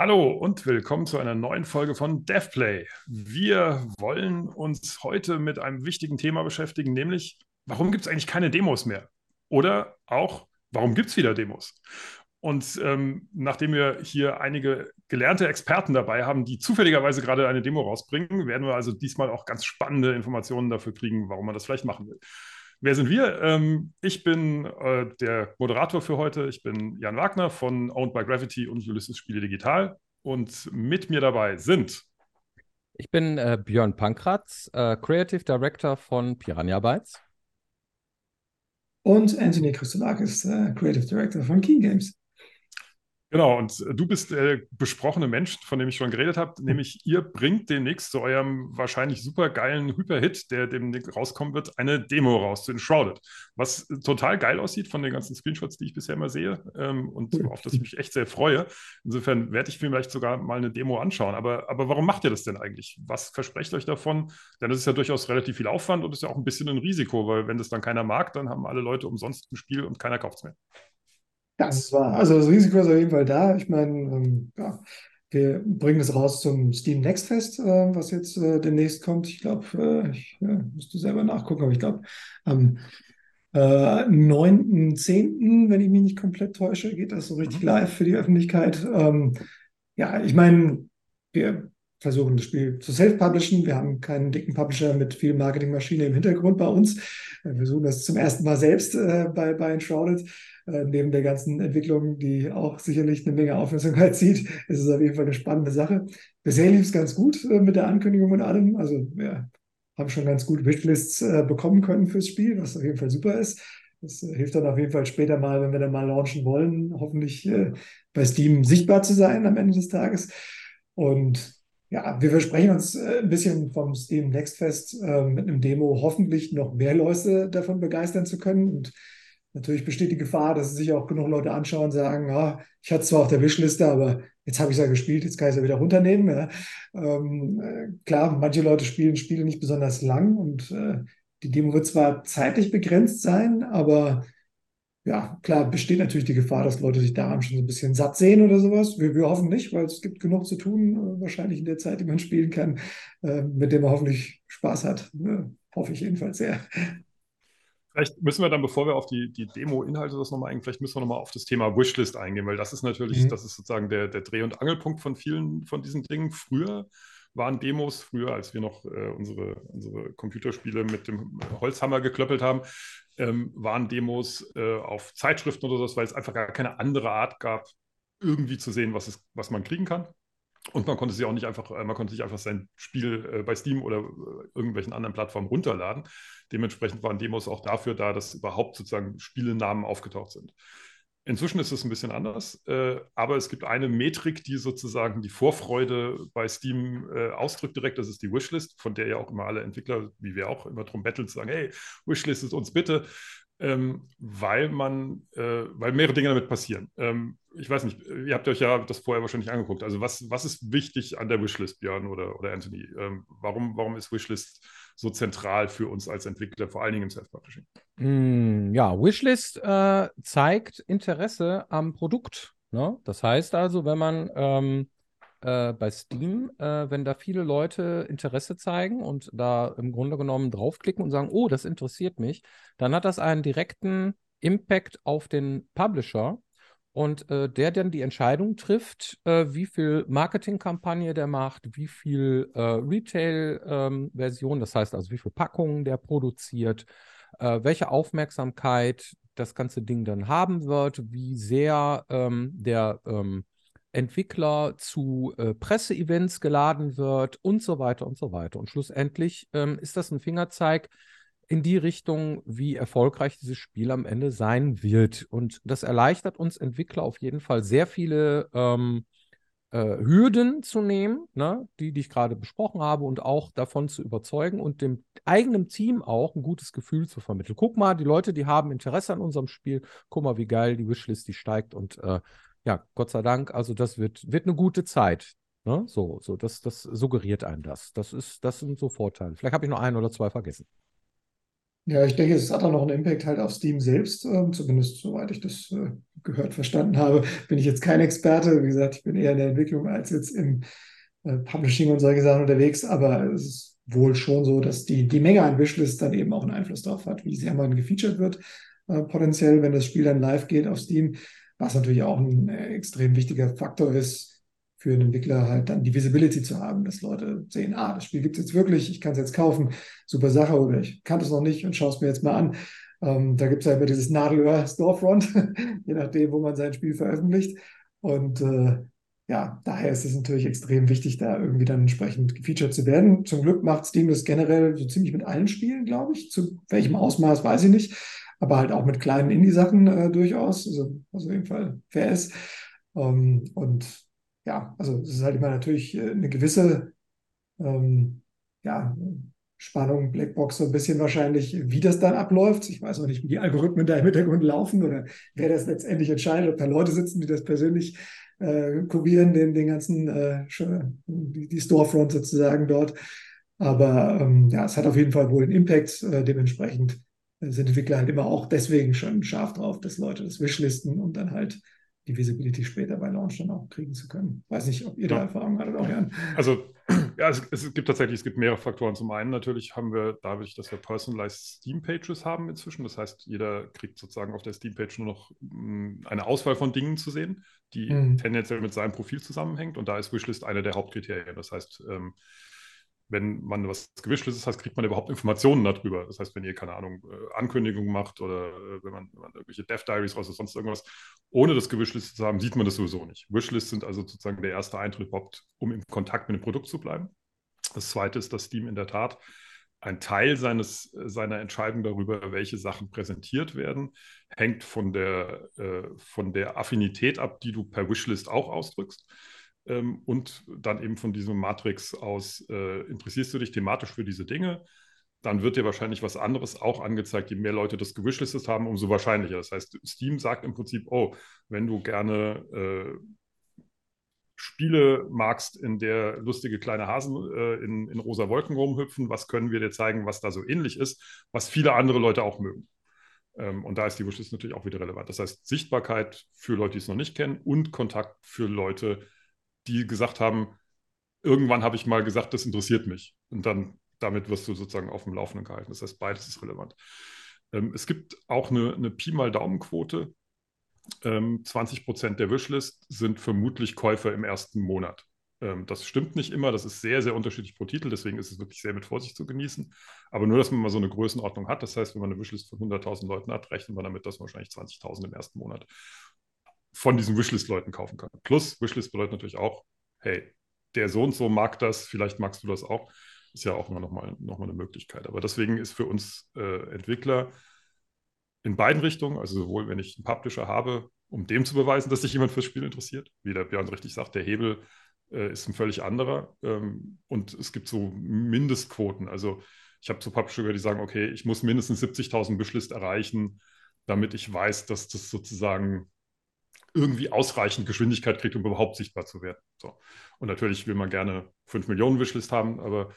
Hallo und willkommen zu einer neuen Folge von DevPlay. Wir wollen uns heute mit einem wichtigen Thema beschäftigen, nämlich warum gibt es eigentlich keine Demos mehr? Oder auch, warum gibt es wieder Demos? Und ähm, nachdem wir hier einige gelernte Experten dabei haben, die zufälligerweise gerade eine Demo rausbringen, werden wir also diesmal auch ganz spannende Informationen dafür kriegen, warum man das vielleicht machen will. Wer sind wir? Ähm, ich bin äh, der Moderator für heute. Ich bin Jan Wagner von Owned by Gravity und Ulysses Spiele Digital. Und mit mir dabei sind. Ich bin äh, Björn Pankratz, äh, Creative Director von Piranha Bytes. Und Anthony Christolakis, äh, Creative Director von Key Games. Genau, und äh, du bist der besprochene Mensch, von dem ich schon geredet habe, nämlich ihr bringt demnächst zu eurem wahrscheinlich super geilen Hyperhit, der demnächst rauskommen wird, eine Demo raus zu Enshrouded. Was total geil aussieht von den ganzen Screenshots, die ich bisher immer sehe ähm, und auf das ich mich echt sehr freue. Insofern werde ich vielleicht sogar mal eine Demo anschauen. Aber, aber warum macht ihr das denn eigentlich? Was versprecht euch davon? Denn es ist ja durchaus relativ viel Aufwand und ist ja auch ein bisschen ein Risiko, weil wenn das dann keiner mag, dann haben alle Leute umsonst ein Spiel und keiner kauft es mehr. Das war, also das Risiko ist auf jeden Fall da. Ich meine, ähm, ja, wir bringen es raus zum Steam Next Fest, äh, was jetzt äh, demnächst kommt. Ich glaube, äh, ich musste selber nachgucken, aber ich glaube, am äh, 9.10., wenn ich mich nicht komplett täusche, geht das so richtig mhm. live für die Öffentlichkeit. Ähm, ja, ich meine, wir versuchen das Spiel zu self-publishen. Wir haben keinen dicken Publisher mit viel Marketingmaschine im Hintergrund bei uns. Wir versuchen das zum ersten Mal selbst äh, bei, bei Enshrouded. Äh, neben der ganzen Entwicklung, die auch sicherlich eine Menge Aufmerksamkeit zieht, ist es auf jeden Fall eine spannende Sache. Bisher lief es ganz gut äh, mit der Ankündigung und allem. Also wir haben schon ganz gut Wishlists äh, bekommen können fürs Spiel, was auf jeden Fall super ist. Das hilft dann auf jeden Fall später mal, wenn wir dann mal launchen wollen, hoffentlich bei Steam sichtbar zu sein am Ende des Tages. Und ja, wir versprechen uns ein bisschen vom Steam Next Fest mit einem Demo hoffentlich noch mehr Leute davon begeistern zu können. Und natürlich besteht die Gefahr, dass sich auch genug Leute anschauen und sagen, ah, ich hatte es zwar auf der Wishliste, aber jetzt habe ich es ja gespielt, jetzt kann ich es ja wieder runternehmen. Ja. Ähm, äh, klar, manche Leute spielen Spiele nicht besonders lang und äh, die Demo wird zwar zeitlich begrenzt sein, aber ja, klar, besteht natürlich die Gefahr, dass Leute sich daran schon so ein bisschen satt sehen oder sowas. Wir, wir hoffen nicht, weil es gibt genug zu tun, äh, wahrscheinlich in der Zeit, die man spielen kann, äh, mit dem man hoffentlich Spaß hat. Ne? Hoffe ich jedenfalls sehr. Vielleicht müssen wir dann, bevor wir auf die, die Demo-Inhalte das nochmal eingehen, vielleicht müssen wir nochmal auf das Thema Wishlist eingehen, weil das ist natürlich, mhm. das ist sozusagen der, der Dreh- und Angelpunkt von vielen von diesen Dingen. Früher waren Demos, früher, als wir noch äh, unsere, unsere Computerspiele mit dem Holzhammer geklöppelt haben, ähm, waren Demos äh, auf Zeitschriften oder so, weil es einfach gar keine andere Art gab, irgendwie zu sehen, was, es, was man kriegen kann. Und man konnte sich auch nicht einfach, äh, man konnte sich einfach sein Spiel äh, bei Steam oder äh, irgendwelchen anderen Plattformen runterladen. Dementsprechend waren Demos auch dafür da, dass überhaupt sozusagen Spielenamen aufgetaucht sind. Inzwischen ist es ein bisschen anders, aber es gibt eine Metrik, die sozusagen die Vorfreude bei Steam ausdrückt direkt. Das ist die Wishlist, von der ja auch immer alle Entwickler, wie wir auch immer drum betteln, sagen, hey, Wishlist ist uns bitte, ähm, weil man, äh, weil mehrere Dinge damit passieren. Ähm, ich weiß nicht, ihr habt euch ja das vorher wahrscheinlich angeguckt. Also was, was ist wichtig an der Wishlist, Björn oder, oder Anthony? Ähm, warum, warum ist Wishlist so zentral für uns als Entwickler, vor allen Dingen im Self-Publishing? Mm, ja, Wishlist äh, zeigt Interesse am Produkt. Ne? Das heißt also, wenn man ähm, äh, bei Steam, äh, wenn da viele Leute Interesse zeigen und da im Grunde genommen draufklicken und sagen, oh, das interessiert mich, dann hat das einen direkten Impact auf den Publisher und äh, der dann die Entscheidung trifft, äh, wie viel Marketingkampagne der macht, wie viel äh, Retail-Version, ähm, das heißt also wie viel Packungen der produziert, äh, welche Aufmerksamkeit das ganze Ding dann haben wird, wie sehr ähm, der ähm, Entwickler zu äh, Presseevents geladen wird und so weiter und so weiter. Und schlussendlich ähm, ist das ein Fingerzeig, in die Richtung, wie erfolgreich dieses Spiel am Ende sein wird. Und das erleichtert uns Entwickler auf jeden Fall sehr viele ähm, äh, Hürden zu nehmen, ne, die, die ich gerade besprochen habe, und auch davon zu überzeugen und dem eigenen Team auch ein gutes Gefühl zu vermitteln. Guck mal, die Leute, die haben Interesse an unserem Spiel, guck mal, wie geil die Wishlist, die steigt und äh, ja, Gott sei Dank, also das wird, wird eine gute Zeit. Ne? So, so, das, das suggeriert einem das. Das ist, das sind so Vorteile. Vielleicht habe ich noch ein oder zwei vergessen. Ja, ich denke, es hat auch noch einen Impact halt auf Steam selbst, äh, zumindest soweit ich das äh, gehört, verstanden habe. Bin ich jetzt kein Experte, wie gesagt, ich bin eher in der Entwicklung als jetzt im äh, Publishing und solche Sachen unterwegs, aber es ist wohl schon so, dass die, die Menge an Wishlists dann eben auch einen Einfluss darauf hat, wie sehr man gefeatured wird, äh, potenziell, wenn das Spiel dann live geht auf Steam, was natürlich auch ein äh, extrem wichtiger Faktor ist, für einen Entwickler halt dann die Visibility zu haben, dass Leute sehen, ah, das Spiel gibt es jetzt wirklich, ich kann es jetzt kaufen, super Sache, oder ich kannte es noch nicht und schaue es mir jetzt mal an. Ähm, da gibt es ja immer dieses Nadelöhr Storefront, je nachdem, wo man sein Spiel veröffentlicht. Und äh, ja, daher ist es natürlich extrem wichtig, da irgendwie dann entsprechend gefeatured zu werden. Zum Glück macht Steam das generell so ziemlich mit allen Spielen, glaube ich. Zu welchem Ausmaß weiß ich nicht, aber halt auch mit kleinen Indie-Sachen äh, durchaus, also was auf jeden Fall fair ist. Ähm, und ja, also es ist halt immer natürlich äh, eine gewisse ähm, ja, Spannung, Blackbox so ein bisschen wahrscheinlich, wie das dann abläuft. Ich weiß auch nicht, wie die Algorithmen da im Hintergrund laufen oder wer das letztendlich entscheidet, ob da Leute sitzen, die das persönlich äh, kurieren, den, den ganzen, äh, die, die Storefront sozusagen dort. Aber ähm, ja, es hat auf jeden Fall wohl einen Impact. Äh, dementsprechend sind Entwickler halt immer auch deswegen schon scharf drauf, dass Leute das wishlisten und dann halt die Visibility später bei Launch dann auch kriegen zu können. Weiß nicht, ob ihr ja. da Erfahrung hattet, auch Jan. Also ja, es, es, gibt tatsächlich, es gibt mehrere Faktoren. Zum einen natürlich haben wir dadurch, dass wir personalized Steam Pages haben inzwischen. Das heißt, jeder kriegt sozusagen auf der Steam Page nur noch mh, eine Auswahl von Dingen zu sehen, die mhm. tendenziell mit seinem Profil zusammenhängt. Und da ist Wishlist eine der Hauptkriterien. Das heißt, ähm, wenn man was Gewischtes hat, kriegt man überhaupt Informationen darüber. Das heißt, wenn ihr, keine Ahnung, äh, Ankündigungen macht oder äh, wenn man, wenn man irgendwelche Dev Diaries raus oder sonst irgendwas, ohne das Gewischliste zu haben, sieht man das sowieso nicht. Wishlists sind also sozusagen der erste Eintritt überhaupt, um im Kontakt mit dem Produkt zu bleiben. Das zweite ist, dass Steam in der Tat ein Teil seines, seiner Entscheidung darüber, welche Sachen präsentiert werden, hängt von der, äh, von der Affinität ab, die du per Wishlist auch ausdrückst ähm, und dann eben von diesem Matrix aus, äh, interessierst du dich thematisch für diese Dinge, dann wird dir wahrscheinlich was anderes auch angezeigt. Je mehr Leute das gewishlistet haben, umso wahrscheinlicher. Das heißt, Steam sagt im Prinzip, oh, wenn du gerne äh, Spiele magst, in der lustige kleine Hasen äh, in, in rosa Wolken rumhüpfen, was können wir dir zeigen, was da so ähnlich ist, was viele andere Leute auch mögen. Ähm, und da ist die Wishlist natürlich auch wieder relevant. Das heißt, Sichtbarkeit für Leute, die es noch nicht kennen und Kontakt für Leute, die gesagt haben, irgendwann habe ich mal gesagt, das interessiert mich. Und dann damit wirst du sozusagen auf dem Laufenden gehalten. Das heißt, beides ist relevant. Ähm, es gibt auch eine, eine Pi mal Daumenquote. Ähm, 20 Prozent der Wishlist sind vermutlich Käufer im ersten Monat. Ähm, das stimmt nicht immer, das ist sehr, sehr unterschiedlich pro Titel, deswegen ist es wirklich sehr mit Vorsicht zu genießen. Aber nur, dass man mal so eine Größenordnung hat, das heißt, wenn man eine Wishlist von 100.000 Leuten hat, rechnet man damit, dass wahrscheinlich 20.000 im ersten Monat von diesen Wishlist-Leuten kaufen kann. Plus, Wishlist bedeutet natürlich auch, hey, der so und so mag das, vielleicht magst du das auch. Ist ja auch immer nochmal noch mal eine Möglichkeit. Aber deswegen ist für uns äh, Entwickler in beiden Richtungen, also sowohl wenn ich einen Publisher habe, um dem zu beweisen, dass sich jemand fürs Spiel interessiert, wie der Björn richtig sagt, der Hebel äh, ist ein völlig anderer. Ähm, und es gibt so Mindestquoten. Also ich habe zu Publisher, die sagen, okay, ich muss mindestens 70.000 Wishlist erreichen, damit ich weiß, dass das sozusagen irgendwie ausreichend Geschwindigkeit kriegt, um überhaupt sichtbar zu werden. So. Und natürlich will man gerne 5 Millionen Wishlist haben, aber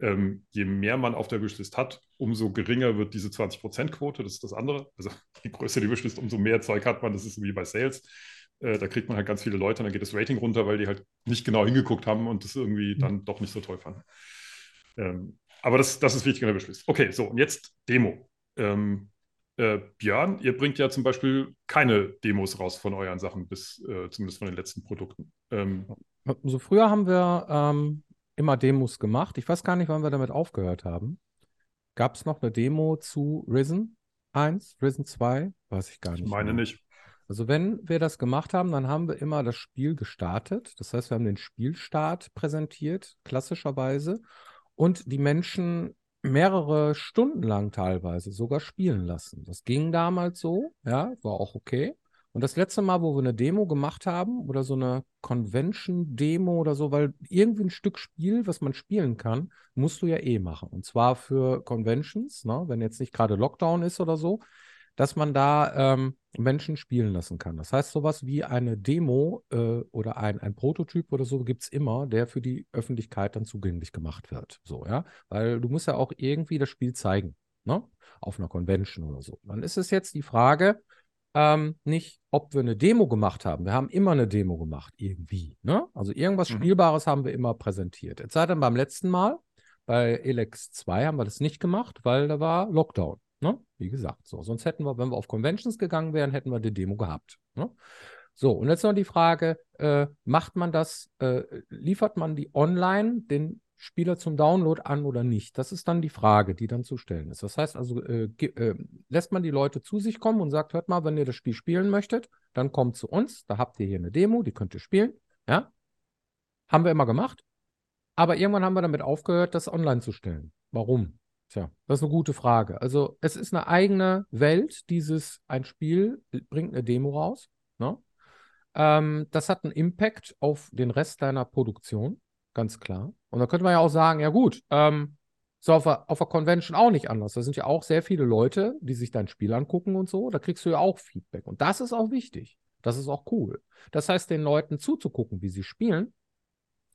ähm, je mehr man auf der Wishlist hat, umso geringer wird diese 20%-Quote. Das ist das andere. Also je größer die Wishlist, umso mehr Zeug hat man. Das ist wie bei Sales. Äh, da kriegt man halt ganz viele Leute und dann geht das Rating runter, weil die halt nicht genau hingeguckt haben und das irgendwie mhm. dann doch nicht so toll fanden. Ähm, aber das, das ist wichtig in der Wishlist. Okay, so, und jetzt Demo. Ähm, äh, Björn, ihr bringt ja zum Beispiel keine Demos raus von euren Sachen, bis äh, zumindest von den letzten Produkten. Ähm, also früher haben wir ähm, immer Demos gemacht. Ich weiß gar nicht, wann wir damit aufgehört haben. Gab es noch eine Demo zu Risen 1, Risen 2? Weiß ich gar nicht. Ich meine mehr. nicht. Also wenn wir das gemacht haben, dann haben wir immer das Spiel gestartet. Das heißt, wir haben den Spielstart präsentiert, klassischerweise. Und die Menschen mehrere Stunden lang teilweise sogar spielen lassen. Das ging damals so, ja, war auch okay. Und das letzte Mal, wo wir eine Demo gemacht haben oder so eine Convention-Demo oder so, weil irgendwie ein Stück Spiel, was man spielen kann, musst du ja eh machen. Und zwar für Conventions, ne, wenn jetzt nicht gerade Lockdown ist oder so, dass man da ähm, Menschen spielen lassen kann. Das heißt, sowas wie eine Demo äh, oder ein, ein Prototyp oder so gibt es immer, der für die Öffentlichkeit dann zugänglich gemacht wird. So, ja. Weil du musst ja auch irgendwie das Spiel zeigen. ne? auf einer Convention oder so. Dann ist es jetzt die Frage, ähm, nicht, ob wir eine Demo gemacht haben. Wir haben immer eine Demo gemacht, irgendwie. Ne? Also irgendwas mhm. Spielbares haben wir immer präsentiert. Es sei denn, beim letzten Mal, bei Elex 2 haben wir das nicht gemacht, weil da war Lockdown. Ne? Wie gesagt, so. Sonst hätten wir, wenn wir auf Conventions gegangen wären, hätten wir die Demo gehabt. Ne? So, und jetzt noch die Frage: äh, Macht man das, äh, liefert man die online den Spieler zum Download an oder nicht? Das ist dann die Frage, die dann zu stellen ist. Das heißt also, äh, äh, lässt man die Leute zu sich kommen und sagt: Hört mal, wenn ihr das Spiel spielen möchtet, dann kommt zu uns, da habt ihr hier eine Demo, die könnt ihr spielen. Ja? Haben wir immer gemacht. Aber irgendwann haben wir damit aufgehört, das online zu stellen. Warum? Tja, das ist eine gute Frage. Also, es ist eine eigene Welt, dieses, ein Spiel bringt eine Demo raus. Ne? Ähm, das hat einen Impact auf den Rest deiner Produktion, ganz klar. Und da könnte man ja auch sagen, ja gut, ähm, so auf der, auf der Convention auch nicht anders. Da sind ja auch sehr viele Leute, die sich dein Spiel angucken und so. Da kriegst du ja auch Feedback. Und das ist auch wichtig. Das ist auch cool. Das heißt, den Leuten zuzugucken, wie sie spielen,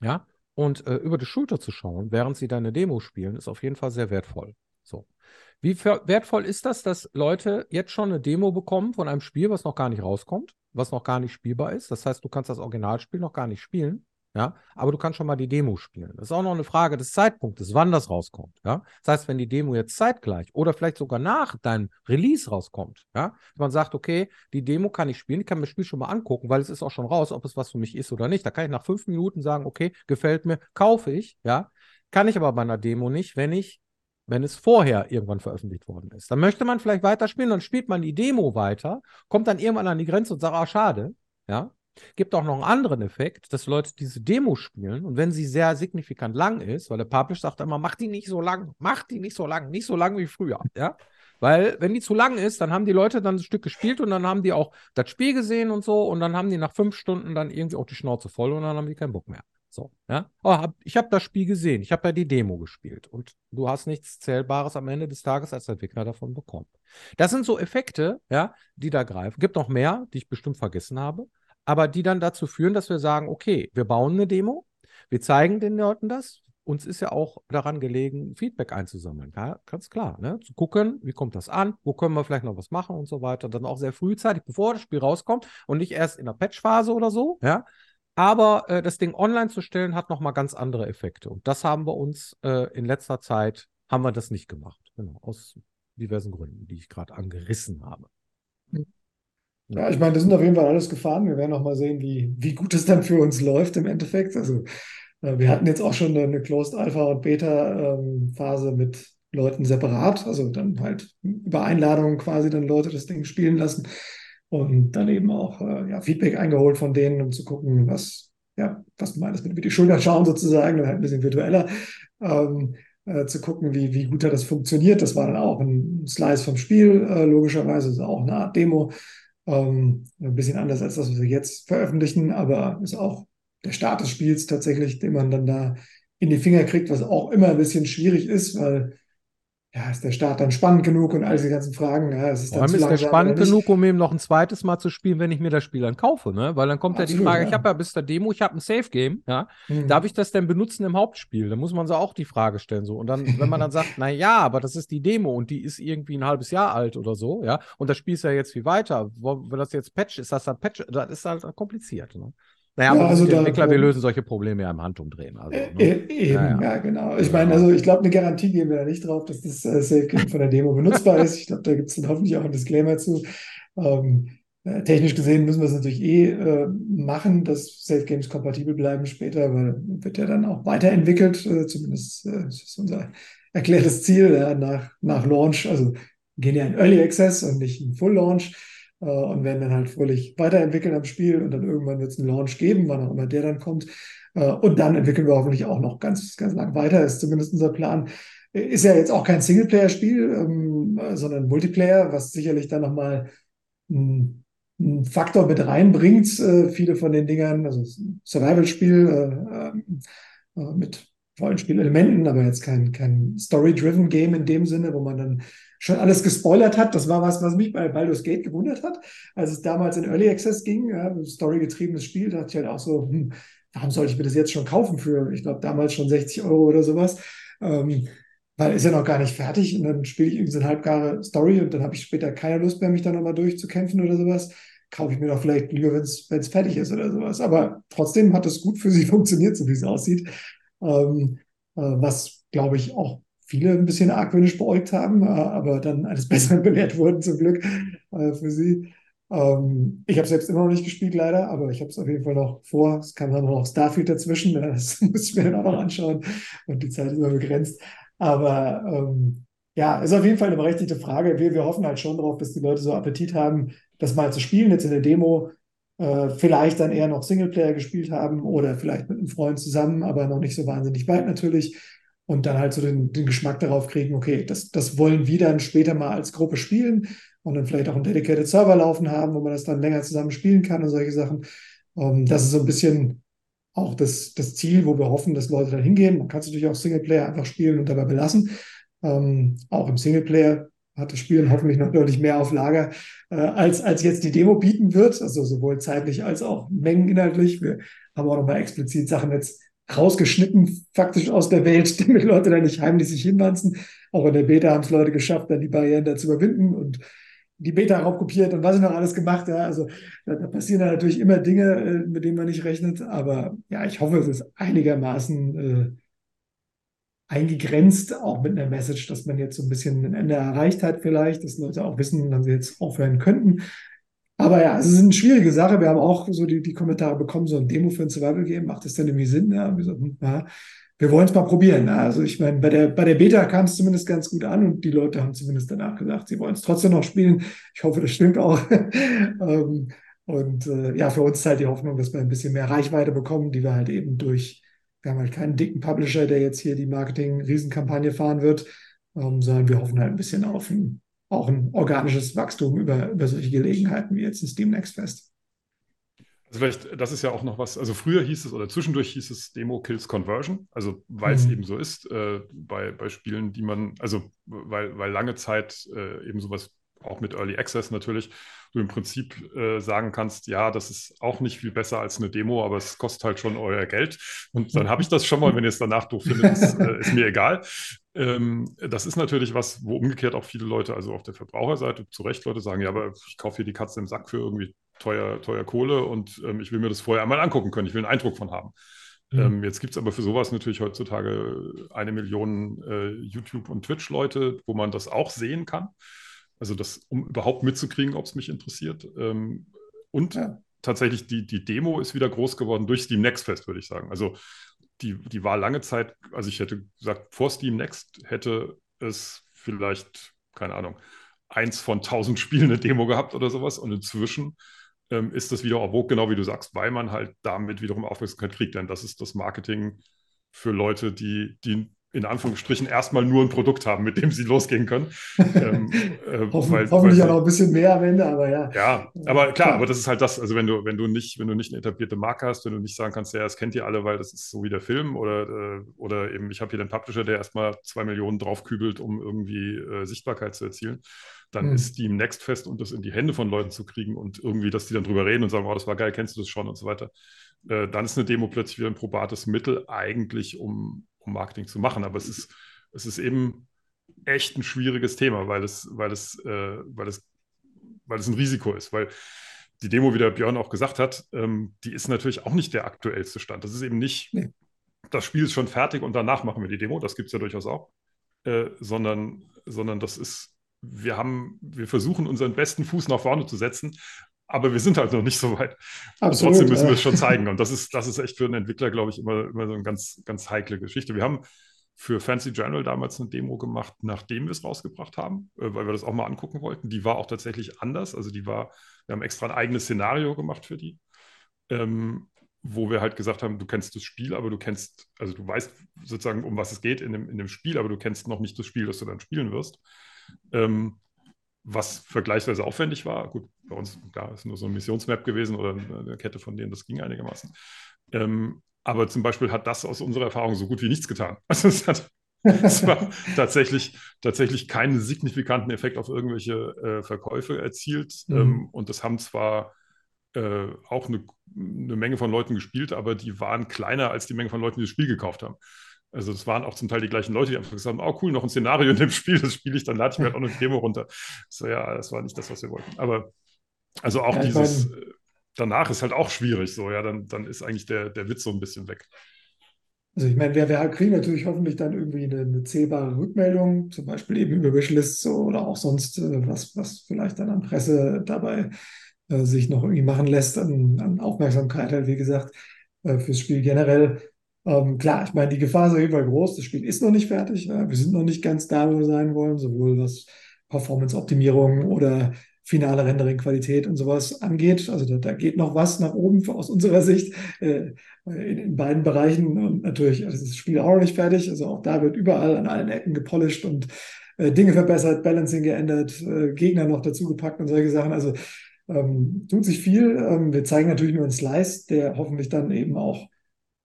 ja, und äh, über die Schulter zu schauen, während sie deine Demo spielen, ist auf jeden Fall sehr wertvoll. So. Wie wertvoll ist das, dass Leute jetzt schon eine Demo bekommen von einem Spiel, was noch gar nicht rauskommt, was noch gar nicht spielbar ist? Das heißt, du kannst das Originalspiel noch gar nicht spielen. Ja, aber du kannst schon mal die Demo spielen. Das ist auch noch eine Frage des Zeitpunktes, wann das rauskommt. Ja, das heißt, wenn die Demo jetzt zeitgleich oder vielleicht sogar nach deinem Release rauskommt, ja, man sagt, okay, die Demo kann ich spielen, ich kann mir das Spiel schon mal angucken, weil es ist auch schon raus, ob es was für mich ist oder nicht. Da kann ich nach fünf Minuten sagen, okay, gefällt mir, kaufe ich, ja. Kann ich aber bei einer Demo nicht, wenn ich wenn es vorher irgendwann veröffentlicht worden ist. Dann möchte man vielleicht weiterspielen, dann spielt man die Demo weiter, kommt dann irgendwann an die Grenze und sagt, ah, schade, ja. Gibt auch noch einen anderen Effekt, dass Leute diese Demo spielen und wenn sie sehr signifikant lang ist, weil der Publisher sagt immer, mach die nicht so lang, mach die nicht so lang, nicht so lang wie früher, ja. Weil, wenn die zu lang ist, dann haben die Leute dann ein Stück gespielt und dann haben die auch das Spiel gesehen und so und dann haben die nach fünf Stunden dann irgendwie auch die Schnauze voll und dann haben die keinen Bock mehr. So, ja. Oh, hab, ich habe das Spiel gesehen, ich habe ja die Demo gespielt und du hast nichts Zählbares am Ende des Tages als Entwickler davon bekommen. Das sind so Effekte, ja, die da greifen. Gibt noch mehr, die ich bestimmt vergessen habe, aber die dann dazu führen, dass wir sagen, okay, wir bauen eine Demo, wir zeigen den Leuten das. Uns ist ja auch daran gelegen, Feedback einzusammeln. Ja, ganz klar. Ne? Zu gucken, wie kommt das an, wo können wir vielleicht noch was machen und so weiter. Dann auch sehr frühzeitig, bevor das Spiel rauskommt und nicht erst in der Patchphase oder so, ja, aber äh, das Ding online zu stellen, hat nochmal ganz andere Effekte. Und das haben wir uns äh, in letzter Zeit, haben wir das nicht gemacht. Genau, aus diversen Gründen, die ich gerade angerissen habe. Ja, ich meine, das sind auf jeden Fall alles Gefahren. Wir werden noch mal sehen, wie, wie gut es dann für uns läuft im Endeffekt. Also äh, wir hatten jetzt auch schon eine Closed Alpha und Beta ähm, Phase mit Leuten separat, also dann halt über Einladungen quasi dann Leute das Ding spielen lassen und dann eben auch äh, ja, Feedback eingeholt von denen, um zu gucken, was, ja, was du meinst, mit über die Schulter schauen sozusagen, dann halt ein bisschen virtueller, ähm, äh, zu gucken, wie, wie gut das funktioniert. Das war dann auch ein Slice vom Spiel, äh, logischerweise, ist auch eine Art Demo. Ähm, ein bisschen anders als das, was wir jetzt veröffentlichen, aber ist auch der Start des Spiels tatsächlich, den man dann da in die Finger kriegt, was auch immer ein bisschen schwierig ist, weil ja, ist der Start dann spannend genug und all diese ganzen Fragen. Ja, es ist dann ist der spannend genug, um eben noch ein zweites Mal zu spielen, wenn ich mir das Spiel dann kaufe, ne? Weil dann kommt Absolut, ja die Frage, ja. ich habe ja bis der Demo, ich habe ein Safe Game, ja. Mhm. Darf ich das denn benutzen im Hauptspiel? Da muss man so auch die Frage stellen so und dann wenn man dann sagt, na ja, aber das ist die Demo und die ist irgendwie ein halbes Jahr alt oder so, ja? Und das Spiel ist ja jetzt viel weiter. Wenn das jetzt Patch ist, das dann Patch, das ist halt kompliziert, ne? Naja, aber ja, also die Entwickler, wir lösen solche Probleme ja im Handumdrehen. Also, ne? Eben, ja, ja. genau. Ich meine, also ich glaube, eine Garantie geben wir da nicht drauf, dass das äh, Safe Game von der Demo benutzbar ist. Ich glaube, da gibt es dann hoffentlich auch einen Disclaimer zu. Ähm, äh, technisch gesehen müssen wir es natürlich eh äh, machen, dass Safe Games kompatibel bleiben später, weil wird ja dann auch weiterentwickelt, äh, zumindest äh, das ist unser erklärtes Ziel ja, nach, nach Launch. Also gehen ja in Early Access und nicht in Full Launch äh, und werden dann halt fröhlich weiterentwickeln am Spiel und dann irgendwann wird es einen Launch geben, wann auch immer der dann kommt. Äh, und dann entwickeln wir hoffentlich auch noch ganz, ganz lang weiter, ist zumindest unser Plan. Ist ja jetzt auch kein Singleplayer-Spiel, ähm, sondern Multiplayer, was sicherlich dann nochmal einen, Faktor mit reinbringt. Äh, viele von den Dingern, also Survival-Spiel äh, äh, mit Rollenspielelementen, aber jetzt kein, kein Story-driven Game in dem Sinne, wo man dann schon alles gespoilert hat. Das war was, was mich bei Baldur's Gate gewundert hat. Als es damals in Early Access ging, ja, storygetriebenes Spiel, da hatte ich halt auch so, hm, warum sollte ich mir das jetzt schon kaufen für, ich glaube, damals schon 60 Euro oder sowas. Ähm, weil ist ja noch gar nicht fertig und dann spiele ich irgendwie so eine halbgare Story und dann habe ich später keine Lust mehr, mich da nochmal durchzukämpfen oder sowas. Kaufe ich mir doch vielleicht lieber, wenn es fertig ist oder sowas. Aber trotzdem hat es gut für sie funktioniert, so wie es aussieht. Ähm, äh, was, glaube ich, auch viele ein bisschen argwöhnisch beäugt haben, äh, aber dann eines Besseren belehrt wurden, zum Glück äh, für sie. Ähm, ich habe selbst immer noch nicht gespielt, leider, aber ich habe es auf jeden Fall noch vor. Es kam dann noch Starfield dazwischen, das muss ich mir dann auch noch anschauen und die Zeit ist immer begrenzt. Aber ähm, ja, ist auf jeden Fall eine berechtigte Frage. Wir, wir hoffen halt schon darauf, dass die Leute so Appetit haben, das mal zu spielen, jetzt in der Demo. Äh, vielleicht dann eher noch Singleplayer gespielt haben oder vielleicht mit einem Freund zusammen, aber noch nicht so wahnsinnig weit natürlich. Und dann halt so den, den Geschmack darauf kriegen, okay, das, das wollen wir dann später mal als Gruppe spielen und dann vielleicht auch einen dedicated Server laufen haben, wo man das dann länger zusammen spielen kann und solche Sachen. Ähm, das ist so ein bisschen auch das, das Ziel, wo wir hoffen, dass Leute dann hingehen. Man kann es natürlich auch Singleplayer einfach spielen und dabei belassen. Ähm, auch im Singleplayer hat das Spiel hoffentlich noch deutlich mehr auf Lager, äh, als, als jetzt die Demo bieten wird. Also sowohl zeitlich als auch mengeninhaltlich. Wir haben auch nochmal explizit Sachen jetzt rausgeschnitten, faktisch aus der Welt, damit Leute da nicht heimlich sich hinwanzen. Auch in der Beta haben es Leute geschafft, dann die Barrieren da zu überwinden und die Beta raubkopiert und was ich noch alles gemacht. Ja, also da, da passieren da natürlich immer Dinge, äh, mit denen man nicht rechnet. Aber ja, ich hoffe, es ist einigermaßen äh, eingegrenzt, auch mit einer Message, dass man jetzt so ein bisschen ein Ende erreicht hat, vielleicht, dass Leute auch wissen, wann sie jetzt aufhören könnten. Aber ja, es ist eine schwierige Sache. Wir haben auch so die, die Kommentare bekommen, so ein Demo für ein Survival Game, macht das denn irgendwie Sinn? Ja, wir so, hm, ja wir wollen es mal probieren. Also ich meine, bei der, bei der Beta kam es zumindest ganz gut an und die Leute haben zumindest danach gesagt, sie wollen es trotzdem noch spielen. Ich hoffe, das stimmt auch. Ähm, und äh, ja, für uns ist halt die Hoffnung, dass wir ein bisschen mehr Reichweite bekommen, die wir halt eben durch, wir haben halt keinen dicken Publisher, der jetzt hier die Marketing-Riesenkampagne fahren wird, ähm, sondern wir hoffen halt ein bisschen auf ein, auch ein organisches Wachstum über, über solche Gelegenheiten wie jetzt ein Steam Next Fest. Also vielleicht, das ist ja auch noch was, also früher hieß es oder zwischendurch hieß es Demo Kills Conversion, also weil es mhm. eben so ist, äh, bei, bei Spielen, die man, also weil, weil lange Zeit äh, eben sowas auch mit Early Access natürlich, du im Prinzip äh, sagen kannst, ja, das ist auch nicht viel besser als eine Demo, aber es kostet halt schon euer Geld. Und dann habe ich das schon mal, wenn ihr es danach doof findet, ist, äh, ist mir egal. Ähm, das ist natürlich was, wo umgekehrt auch viele Leute, also auf der Verbraucherseite, zu Recht Leute sagen, ja, aber ich kaufe hier die Katze im Sack für irgendwie teuer, teuer Kohle und ähm, ich will mir das vorher einmal angucken können. Ich will einen Eindruck von haben. Mhm. Ähm, jetzt gibt es aber für sowas natürlich heutzutage eine Million äh, YouTube- und Twitch-Leute, wo man das auch sehen kann. Also das, um überhaupt mitzukriegen, ob es mich interessiert. Ähm, und ja. tatsächlich die, die Demo ist wieder groß geworden durch Steam Next Fest, würde ich sagen. Also die, die war lange Zeit, also ich hätte gesagt, vor Steam Next hätte es vielleicht, keine Ahnung, eins von tausend Spielen eine Demo gehabt oder sowas. Und inzwischen ähm, ist das wieder obwohl, genau wie du sagst, weil man halt damit wiederum Aufmerksamkeit kriegt. Denn das ist das Marketing für Leute, die, die in Anführungsstrichen erstmal nur ein Produkt haben, mit dem sie losgehen können. ähm, äh, Hoffen, weil, hoffentlich weil auch noch ein bisschen mehr am Ende, aber ja. Ja, aber klar, aber das ist halt das, also wenn du, wenn du nicht, wenn du nicht eine etablierte Marke hast, wenn du nicht sagen kannst, ja, das kennt ihr alle, weil das ist so wie der Film oder, äh, oder eben, ich habe hier den Publisher, der erstmal zwei Millionen draufkübelt, um irgendwie äh, Sichtbarkeit zu erzielen, dann mhm. ist Steam Next fest und das in die Hände von Leuten zu kriegen und irgendwie, dass die dann drüber reden und sagen, oh, das war geil, kennst du das schon und so weiter. Äh, dann ist eine Demo plötzlich wieder ein probates Mittel, eigentlich um um Marketing zu machen. Aber es ist, es ist eben echt ein schwieriges Thema, weil es, weil es, äh, weil es, weil es ein Risiko ist. Weil die Demo, wie der Björn auch gesagt hat, ähm, die ist natürlich auch nicht der aktuellste Stand. Das ist eben nicht, nee. das Spiel ist schon fertig und danach machen wir die Demo, das gibt es ja durchaus auch. Äh, sondern, sondern das ist, wir haben, wir versuchen unseren besten Fuß nach vorne zu setzen, aber wir sind halt noch nicht so weit. Absolut, trotzdem müssen wir es schon zeigen. Und das ist, das ist echt für einen Entwickler, glaube ich, immer, immer so eine ganz, ganz heikle Geschichte. Wir haben für Fancy General damals eine Demo gemacht, nachdem wir es rausgebracht haben, äh, weil wir das auch mal angucken wollten. Die war auch tatsächlich anders. Also die war, wir haben extra ein eigenes Szenario gemacht für die, ähm, wo wir halt gesagt haben, du kennst das Spiel, aber du kennst, also du weißt sozusagen, um was es geht in dem, in dem Spiel, aber du kennst noch nicht das Spiel, das du dann spielen wirst. Ähm, was vergleichsweise aufwendig war. Gut, bei uns da ist nur so ein Missionsmap gewesen oder eine Kette von denen, das ging einigermaßen. Ähm, aber zum Beispiel hat das aus unserer Erfahrung so gut wie nichts getan. Also es hat es war tatsächlich, tatsächlich keinen signifikanten Effekt auf irgendwelche äh, Verkäufe erzielt. Mhm. Ähm, und das haben zwar äh, auch eine, eine, Menge von Leuten gespielt, aber die waren kleiner als die Menge von Leuten, die das Spiel gekauft haben. Also es waren auch zum Teil die gleichen Leute, die einfach gesagt haben, oh cool, noch ein Szenario in dem Spiel, das spiele ich, dann lade ich mir halt auch die Demo runter. So ja, das war nicht das, was wir wollten. Aber also auch ja, dieses, meine, äh, danach ist halt auch schwierig so, ja, dann, dann ist eigentlich der, der Witz so ein bisschen weg. Also ich meine, wir, wir kriegen natürlich hoffentlich dann irgendwie eine, eine zählbare Rückmeldung, zum Beispiel eben über Wishlists oder auch sonst, äh, was, was vielleicht dann an Presse dabei äh, sich noch irgendwie machen lässt, an, an Aufmerksamkeit halt, wie gesagt, äh, fürs Spiel generell. Ähm, klar, ich meine, die Gefahr ist auf jeden Fall groß. Das Spiel ist noch nicht fertig. Ja? Wir sind noch nicht ganz da, wo wir sein wollen, sowohl was Performance-Optimierung oder finale Rendering-Qualität und sowas angeht. Also da, da, geht noch was nach oben aus unserer Sicht äh, in, in, beiden Bereichen. Und natürlich ist das Spiel auch noch nicht fertig. Also auch da wird überall an allen Ecken gepolished und äh, Dinge verbessert, Balancing geändert, äh, Gegner noch dazugepackt und solche Sachen. Also ähm, tut sich viel. Ähm, wir zeigen natürlich nur einen Slice, der hoffentlich dann eben auch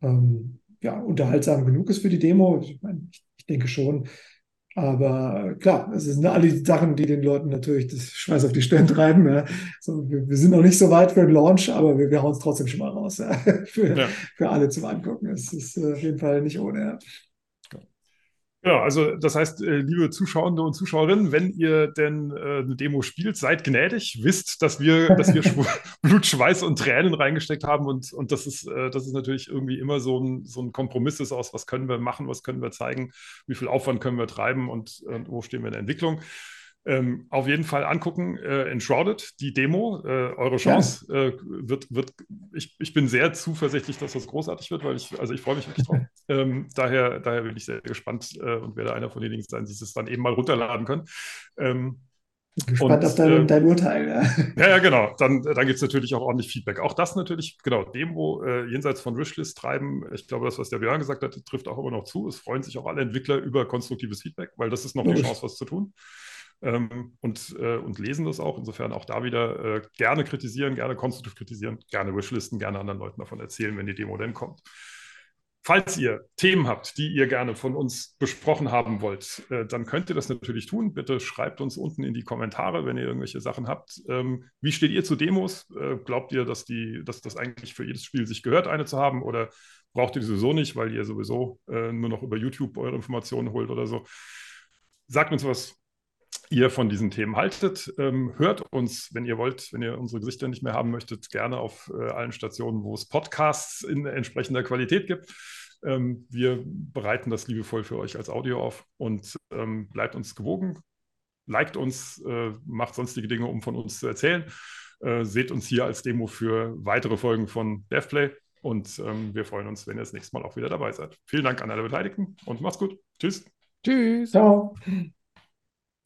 ähm, ja, unterhaltsam genug ist für die Demo. Ich, meine, ich, ich denke schon. Aber klar, es sind alle die Sachen, die den Leuten natürlich das Schweiß auf die Stirn treiben. Ja. So, wir, wir, sind noch nicht so weit für den Launch, aber wir, wir hauen es trotzdem schon mal raus ja. Für, ja. für alle zum Angucken. Es ist äh, auf jeden Fall nicht ohne. Ja. Ja, also das heißt, äh, liebe Zuschauende und Zuschauerinnen, wenn ihr denn äh, eine Demo spielt, seid gnädig, wisst, dass wir, dass wir Blut, Schweiß und Tränen reingesteckt haben und, und das ist, äh, das ist natürlich irgendwie immer so ein, so ein Kompromiss ist aus, was können wir machen, was können wir zeigen, wie viel Aufwand können wir treiben und, und wo stehen wir in der Entwicklung. Ähm, auf jeden Fall angucken, äh, Enshrouded, die Demo, äh, eure Chance ja. wird, wird ich, ich bin sehr zuversichtlich, dass das großartig wird, weil ich, also ich freue mich wirklich drauf. ähm, daher, daher bin ich sehr gespannt äh, und werde einer von denjenigen sein, die es dann eben mal runterladen können. Ähm, Gespannt und, auf dein, äh, dein Urteil. Ja. ja, ja, genau. Dann, dann gibt es natürlich auch ordentlich Feedback. Auch das natürlich, genau, Demo äh, jenseits von Wishlist treiben. Ich glaube, das, was der Björn gesagt hat, trifft auch immer noch zu. Es freuen sich auch alle Entwickler über konstruktives Feedback, weil das ist noch Logisch. die Chance, was zu tun ähm, und, äh, und lesen das auch. Insofern auch da wieder äh, gerne kritisieren, gerne konstruktiv kritisieren, gerne Wishlisten, gerne anderen Leuten davon erzählen, wenn die Demo denn kommt. Falls ihr Themen habt, die ihr gerne von uns besprochen haben wollt, äh, dann könnt ihr das natürlich tun. Bitte schreibt uns unten in die Kommentare, wenn ihr irgendwelche Sachen habt. Ähm, wie steht ihr zu Demos? Äh, glaubt ihr, dass, die, dass das eigentlich für jedes Spiel sich gehört, eine zu haben? Oder braucht ihr die sowieso nicht, weil ihr sowieso äh, nur noch über YouTube eure Informationen holt oder so? Sagt uns was ihr von diesen Themen haltet. Ähm, hört uns, wenn ihr wollt, wenn ihr unsere Gesichter nicht mehr haben möchtet, gerne auf äh, allen Stationen, wo es Podcasts in entsprechender Qualität gibt. Ähm, wir bereiten das liebevoll für euch als Audio auf und ähm, bleibt uns gewogen. Liked uns, äh, macht sonstige Dinge, um von uns zu erzählen. Äh, seht uns hier als Demo für weitere Folgen von DevPlay und ähm, wir freuen uns, wenn ihr das nächste Mal auch wieder dabei seid. Vielen Dank an alle Beteiligten und macht's gut. Tschüss. Tschüss. Ciao.